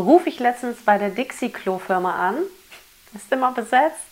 rufe ich letztens bei der Dixie-Klo-Firma an. Ist immer besetzt.